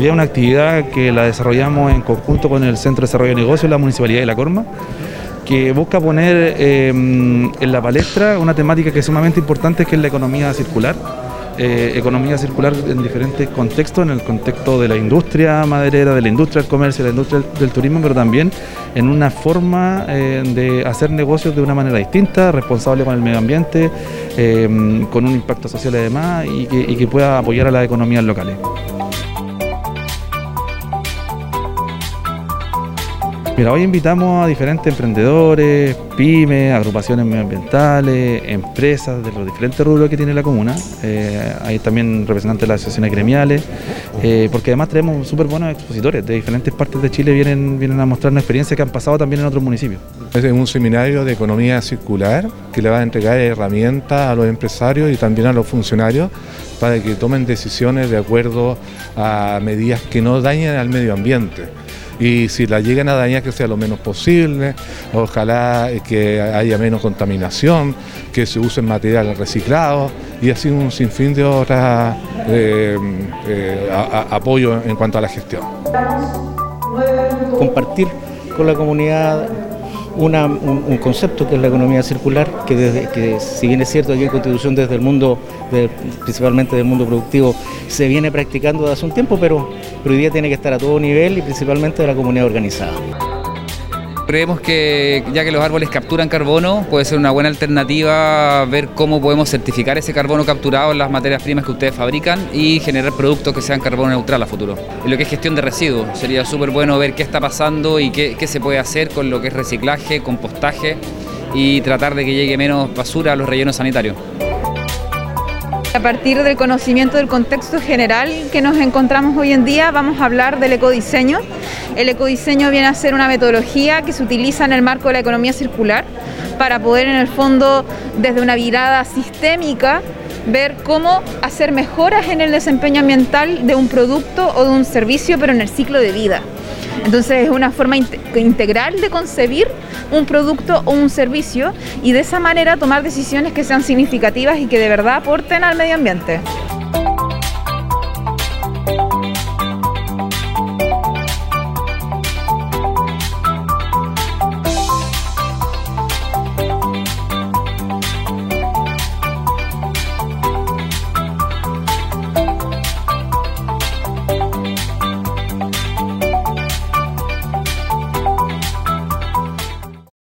Día una actividad que la desarrollamos en conjunto con el Centro de Desarrollo de Negocios, la Municipalidad de La Corma, que busca poner eh, en la palestra una temática que es sumamente importante, que es la economía circular. Eh, economía circular en diferentes contextos, en el contexto de la industria maderera, de la industria del comercio, de la industria del, turismo, pero también en una forma eh, de hacer negocios de una manera distinta, responsable con el medio ambiente, con un impacto social además y que pueda apoyar a las economías locales. Mira, hoy invitamos a diferentes emprendedores, pymes, agrupaciones medioambientales, empresas de los diferentes rubros que tiene la comuna. Eh, hay también representantes de las asociaciones gremiales, eh, porque además tenemos súper buenos expositores de diferentes partes de Chile, vienen, vienen a mostrarnos experiencias que han pasado también en otros municipios. Es un seminario de economía circular que le va a entregar herramientas a los empresarios y también a los funcionarios para que tomen decisiones de acuerdo a medidas que no dañen al medio ambiente y si la llegan a dañar que sea lo menos posible, ojalá que haya menos contaminación, que se usen materiales reciclados y así un sinfín de otras eh, eh, apoyo en cuanto a la gestión. Compartir con la comunidad un, concepto que es la economía circular, que, si bien es cierto aquí en Constitución desde el mundo, principalmente del mundo productivo, se viene practicando desde hace un tiempo, pero hoy día tiene que estar a todo nivel y principalmente de la comunidad organizada. Creemos que ya que los árboles capturan carbono, puede ser una buena alternativa ver cómo podemos certificar ese carbono capturado en las materias primas que ustedes fabrican y generar productos que sean carbono neutral a futuro. En lo que es gestión de residuos, sería súper bueno ver qué está pasando y qué, qué se puede hacer con lo que es reciclaje, compostaje y tratar de que llegue menos basura a los rellenos sanitarios. A partir del conocimiento del contexto general que nos encontramos hoy en día, vamos a hablar del ecodiseño. El ecodiseño viene a ser una metodología que se utiliza en el marco de la economía circular para poder en el fondo, desde una mirada sistémica, ver cómo hacer mejoras en el desempeño ambiental de un producto o de un servicio, pero en el ciclo de vida. Entonces es una forma integral de concebir un producto o un servicio y de esa manera tomar decisiones que sean significativas y que de verdad aporten al medio ambiente.